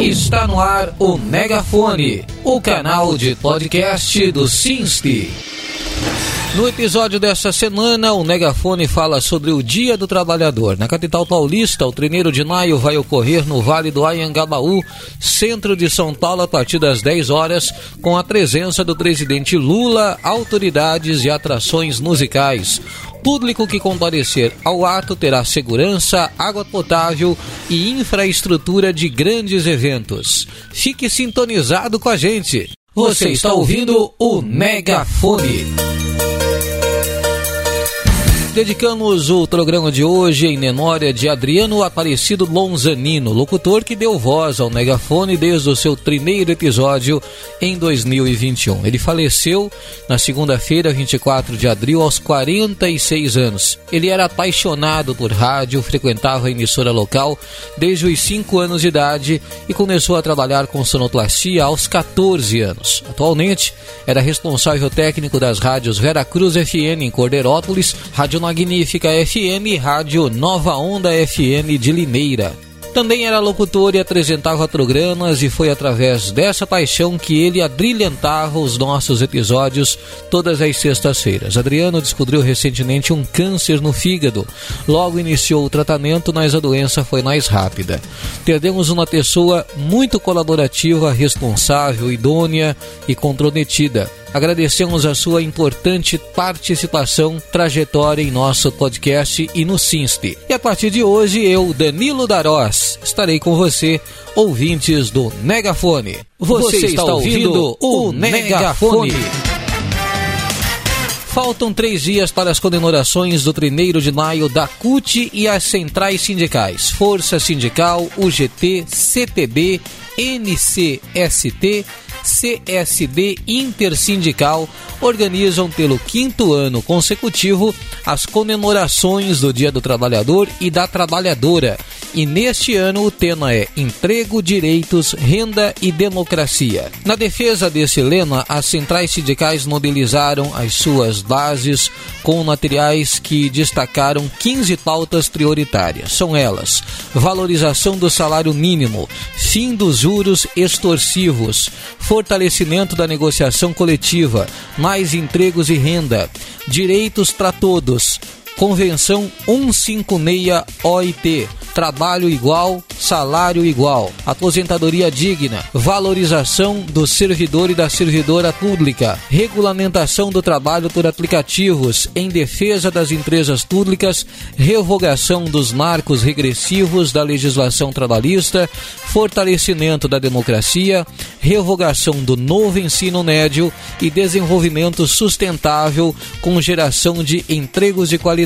Está no ar o Megafone, o canal de podcast do Sinste. No episódio dessa semana, o Megafone fala sobre o Dia do Trabalhador. Na capital paulista, o treneiro de maio vai ocorrer no Vale do Ayangabaú, centro de São Paulo, a partir das 10 horas, com a presença do presidente Lula, autoridades e atrações musicais. Público que comparecer ao ato terá segurança, água potável e infraestrutura de grandes eventos. Fique sintonizado com a gente. Você está ouvindo o Megafone. Dedicamos o programa de hoje em memória de Adriano Aparecido Lonzanino, locutor que deu voz ao megafone desde o seu primeiro episódio em 2021. Ele faleceu na segunda-feira, 24 de abril, aos 46 anos. Ele era apaixonado por rádio, frequentava a emissora local desde os 5 anos de idade e começou a trabalhar com sonoplastia aos 14 anos. Atualmente, era responsável técnico das rádios Vera Cruz FM em Cordeirópolis, Rádio Magnífica FM, Rádio Nova Onda FM de Limeira. Também era locutor e apresentava programas, e foi através dessa paixão que ele abrilhantava os nossos episódios todas as sextas-feiras. Adriano descobriu recentemente um câncer no fígado. Logo iniciou o tratamento, mas a doença foi mais rápida. Perdemos uma pessoa muito colaborativa, responsável, idônea e comprometida Agradecemos a sua importante participação, trajetória em nosso podcast e no Sinste. E a partir de hoje, eu, Danilo Darós, estarei com você, ouvintes do Megafone. Você, você está ouvindo o Megafone. Faltam três dias para as comemorações do 1 de maio da CUT e as centrais sindicais Força Sindical, UGT, CTB, NCST CSD Intersindical organizam pelo quinto ano consecutivo as comemorações do Dia do Trabalhador e da Trabalhadora. E neste ano o tema é Emprego, Direitos, Renda e Democracia. Na defesa desse lema, as centrais sindicais mobilizaram as suas bases com materiais que destacaram 15 pautas prioritárias. São elas: valorização do salário mínimo, fim dos juros extorsivos, fortalecimento da negociação coletiva, mais empregos e renda, direitos para todos. Convenção 156 OIT trabalho igual, salário igual, aposentadoria digna, valorização do servidor e da servidora pública, regulamentação do trabalho por aplicativos em defesa das empresas públicas, revogação dos marcos regressivos da legislação trabalhista, fortalecimento da democracia, revogação do novo ensino médio e desenvolvimento sustentável com geração de empregos de qualidade.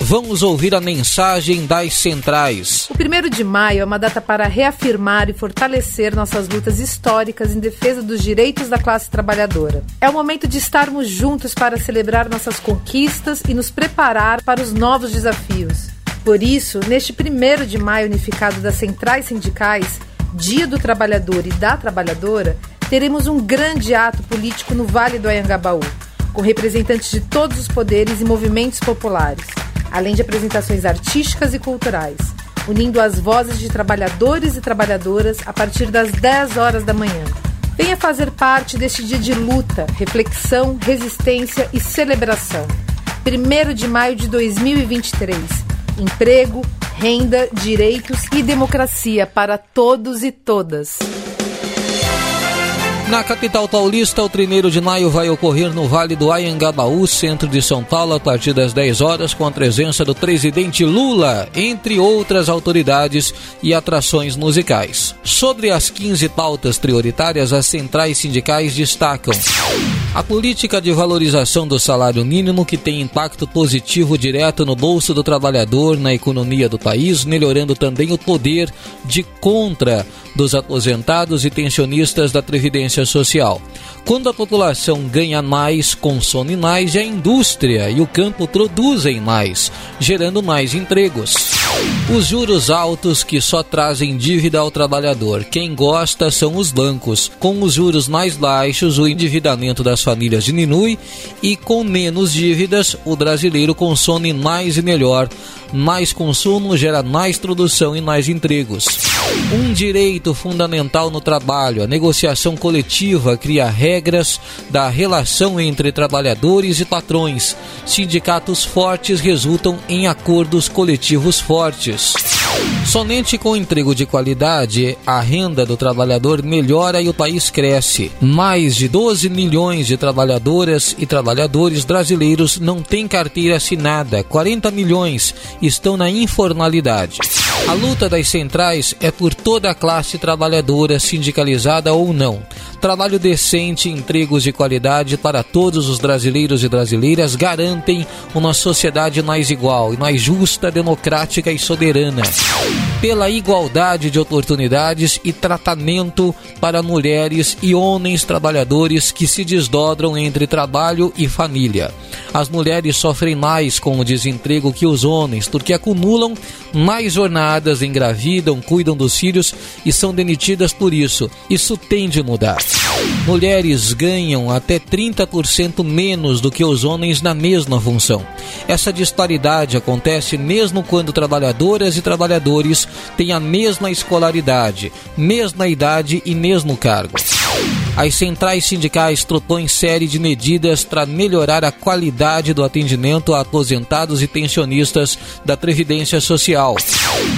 Vamos ouvir a mensagem das centrais o 1 de maio é uma data para reafirmar e fortalecer nossas lutas históricas em defesa dos direitos da classe trabalhadora. É o momento de estarmos juntos para celebrar nossas conquistas e nos preparar para os novos desafios. Por isso, neste 1 de maio unificado das centrais sindicais, Dia do Trabalhador e da Trabalhadora, teremos um grande ato político no Vale do Ayangabaú, com representantes de todos os poderes e movimentos populares, além de apresentações artísticas e culturais unindo as vozes de trabalhadores e trabalhadoras a partir das 10 horas da manhã. Venha fazer parte deste dia de luta, reflexão, resistência e celebração. 1 de maio de 2023. Emprego, renda, direitos e democracia para todos e todas. Na capital paulista, o trineiro de maio vai ocorrer no Vale do Ayangabaú, centro de São Paulo, a partir das 10 horas, com a presença do presidente Lula, entre outras autoridades e atrações musicais. Sobre as 15 pautas prioritárias, as centrais sindicais destacam a política de valorização do salário mínimo, que tem impacto positivo direto no bolso do trabalhador, na economia do país, melhorando também o poder de contra dos aposentados e pensionistas da Previdência Social. Quando a população ganha mais, consome mais e a indústria e o campo produzem mais, gerando mais empregos. Os juros altos que só trazem dívida ao trabalhador. Quem gosta são os bancos. Com os juros mais baixos, o endividamento das famílias diminui e com menos dívidas, o brasileiro consome mais e melhor. Mais consumo gera mais produção e mais empregos. Um direito fundamental no trabalho, a negociação coletiva cria regras da relação entre trabalhadores e patrões. Sindicatos fortes resultam em acordos coletivos fortes. Somente com emprego de qualidade, a renda do trabalhador melhora e o país cresce. Mais de 12 milhões de trabalhadoras e trabalhadores brasileiros não têm carteira assinada, 40 milhões estão na informalidade. A luta das centrais é por toda a classe trabalhadora, sindicalizada ou não. Trabalho decente e empregos de qualidade para todos os brasileiros e brasileiras garantem uma sociedade mais igual e mais justa, democrática e soberana. Pela igualdade de oportunidades e tratamento para mulheres e homens trabalhadores que se desdobram entre trabalho e família. As mulheres sofrem mais com o desemprego que os homens, porque acumulam mais jornadas, engravidam, cuidam dos filhos e são demitidas por isso. Isso tem de mudar. Mulheres ganham até 30% menos do que os homens na mesma função. Essa disparidade acontece mesmo quando trabalhadoras e trabalhadores têm a mesma escolaridade, mesma idade e mesmo cargo. As centrais sindicais propõem série de medidas para melhorar a qualidade do atendimento a aposentados e pensionistas da Previdência Social.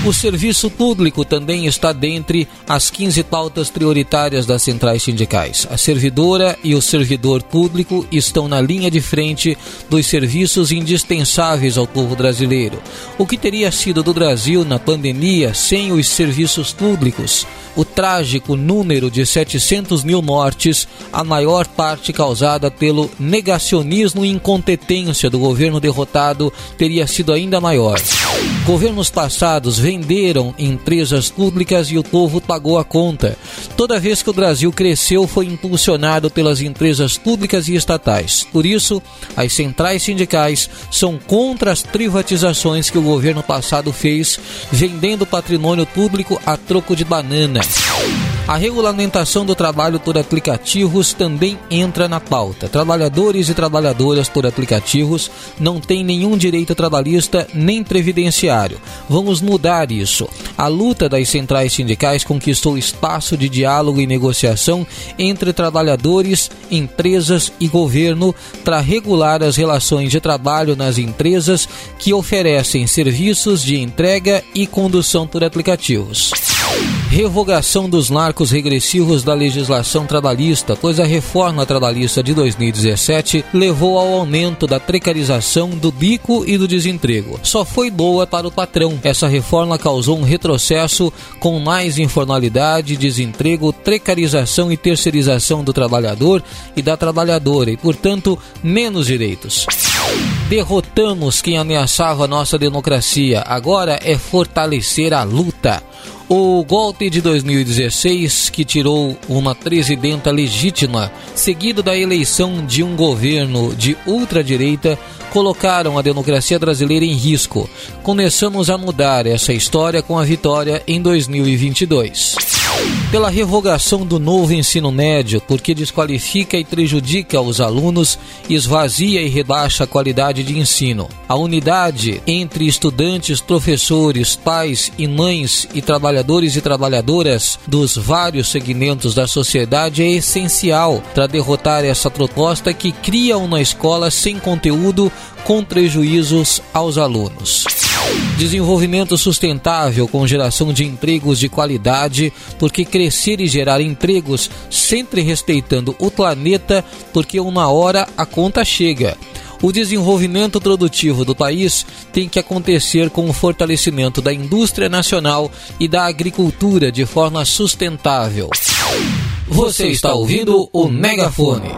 O serviço público também está dentre as 15 pautas prioritárias das centrais sindicais. A servidora e o servidor público estão na linha de frente dos serviços indispensáveis ao povo brasileiro. O que teria sido do Brasil na pandemia sem os serviços públicos? O trágico número de 700 mil mortes, a maior parte causada pelo negacionismo e incompetência do governo derrotado, teria sido ainda maior. Governos passados venderam empresas públicas e o povo pagou a conta. Toda vez que o Brasil cresceu, foi impulsionado pelas empresas públicas e estatais. Por isso, as centrais sindicais são contra as privatizações que o governo passado fez, vendendo patrimônio público a troco de banana. A regulamentação do trabalho por aplicativos também entra na pauta. Trabalhadores e trabalhadoras por aplicativos não têm nenhum direito trabalhista nem previdenciário. Vamos mudar isso. A luta das centrais sindicais conquistou espaço de diálogo e negociação entre trabalhadores, empresas e governo para regular as relações de trabalho nas empresas que oferecem serviços de entrega e condução por aplicativos. Revogação dos marcos regressivos da legislação trabalhista, pois a reforma trabalhista de 2017 levou ao aumento da precarização, do bico e do desemprego. Só foi boa para o patrão. Essa reforma causou um retrocesso com mais informalidade, desemprego, precarização e terceirização do trabalhador e da trabalhadora e, portanto, menos direitos. Derrotamos quem ameaçava nossa democracia. Agora é fortalecer a luta. O golpe de 2016, que tirou uma presidenta legítima, seguido da eleição de um governo de ultradireita, colocaram a democracia brasileira em risco. Começamos a mudar essa história com a vitória em 2022 pela revogação do novo ensino médio, porque desqualifica e prejudica os alunos, esvazia e rebaixa a qualidade de ensino. A unidade entre estudantes, professores, pais e mães e trabalhadores e trabalhadoras dos vários segmentos da sociedade é essencial para derrotar essa proposta que cria uma escola sem conteúdo com prejuízos aos alunos. Desenvolvimento sustentável com geração de empregos de qualidade, porque crescer e gerar empregos sempre respeitando o planeta, porque uma hora a conta chega. O desenvolvimento produtivo do país tem que acontecer com o fortalecimento da indústria nacional e da agricultura de forma sustentável. Você está ouvindo o Megafone.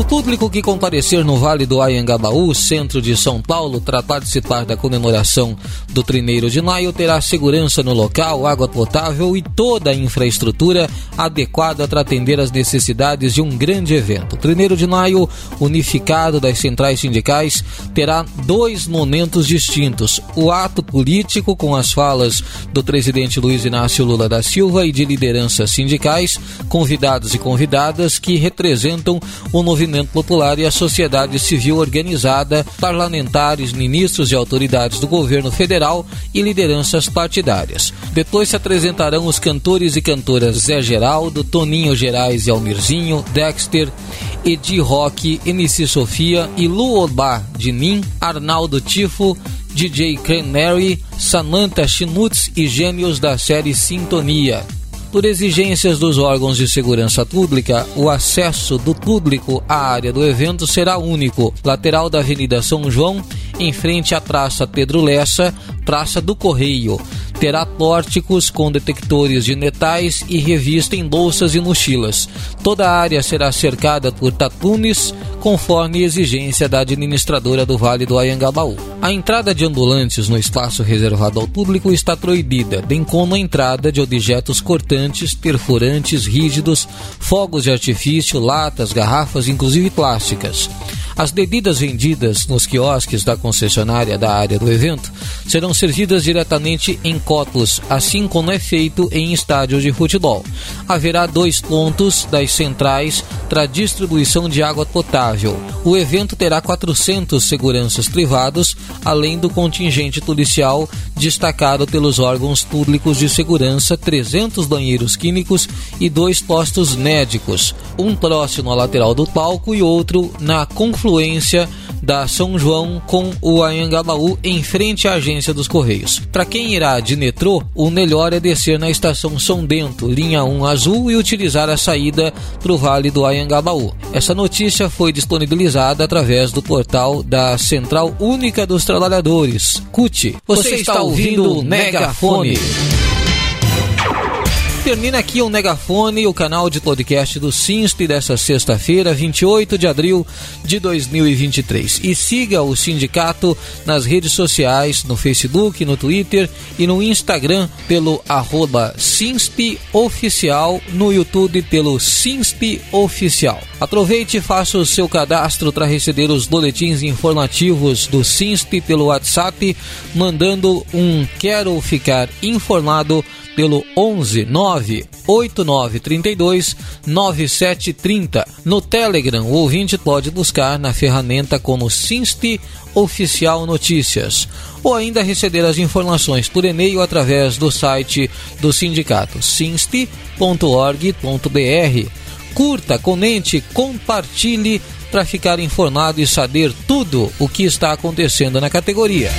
O público que comparecer no Vale do Ayangabaú, centro de São Paulo, para participar da comemoração do Trineiro de Maio terá segurança no local, água potável e toda a infraestrutura adequada para atender às necessidades de um grande evento. O Trineiro de Maio, unificado das centrais sindicais, terá dois momentos distintos: o ato político com as falas do presidente Luiz Inácio Lula da Silva e de lideranças sindicais, convidados e convidadas que representam o movimento movimento popular e a sociedade civil organizada, parlamentares, ministros e autoridades do governo federal e lideranças partidárias. Depois se apresentarão os cantores e cantoras Zé Geraldo, Toninho Gerais e Almirzinho, Dexter, Edi Rock, MC Sofia e Lu Obá de Nin, Arnaldo Tifo, DJ Canary, Samantha Chinutz e gêmeos da série Sintonia. Por exigências dos órgãos de segurança pública, o acesso do público à área do evento será único. Lateral da Avenida São João, em frente à Praça Pedro Lessa, Praça do Correio terá pórticos com detectores de metais e revista em bolsas e mochilas. Toda a área será cercada por tapumes, conforme exigência da administradora do Vale do Ayangabaú. A entrada de ambulantes no espaço reservado ao público está proibida, bem como a entrada de objetos cortantes, perfurantes, rígidos, fogos de artifício, latas, garrafas, inclusive plásticas. As bebidas vendidas nos quiosques da concessionária da área do evento serão servidas diretamente em copos, assim como é feito em estádios de futebol. Haverá dois pontos das centrais para distribuição de água potável. O evento terá 400 seguranças privados, além do contingente policial destacado pelos órgãos públicos de segurança, 300 banheiros químicos e dois postos médicos, um próximo à lateral do palco e outro na confluência confluência da São João com o Anhangabaú em frente à agência dos Correios. Para quem irá de metrô, o melhor é descer na estação São Bento, linha 1 azul, e utilizar a saída para o Vale do Anhangabaú. Essa notícia foi disponibilizada através do portal da Central Única dos Trabalhadores, CUT. Você, Você está ouvindo o Megafone. Termina aqui o Megafone, o canal de podcast do Sinste dessa sexta-feira, 28 de abril de 2023. E siga o sindicato nas redes sociais, no Facebook, no Twitter e no Instagram pelo arroba Oficial, no YouTube pelo Sinsp Oficial. Aproveite e faça o seu cadastro para receber os boletins informativos do Sinsp pelo WhatsApp, mandando um Quero Ficar Informado pelo 11 9 8932 9730. No Telegram, o ouvinte pode buscar na ferramenta como Sinste Oficial Notícias ou ainda receber as informações por e-mail através do site do sindicato sinste.org.br. Curta, comente, compartilhe para ficar informado e saber tudo o que está acontecendo na categoria.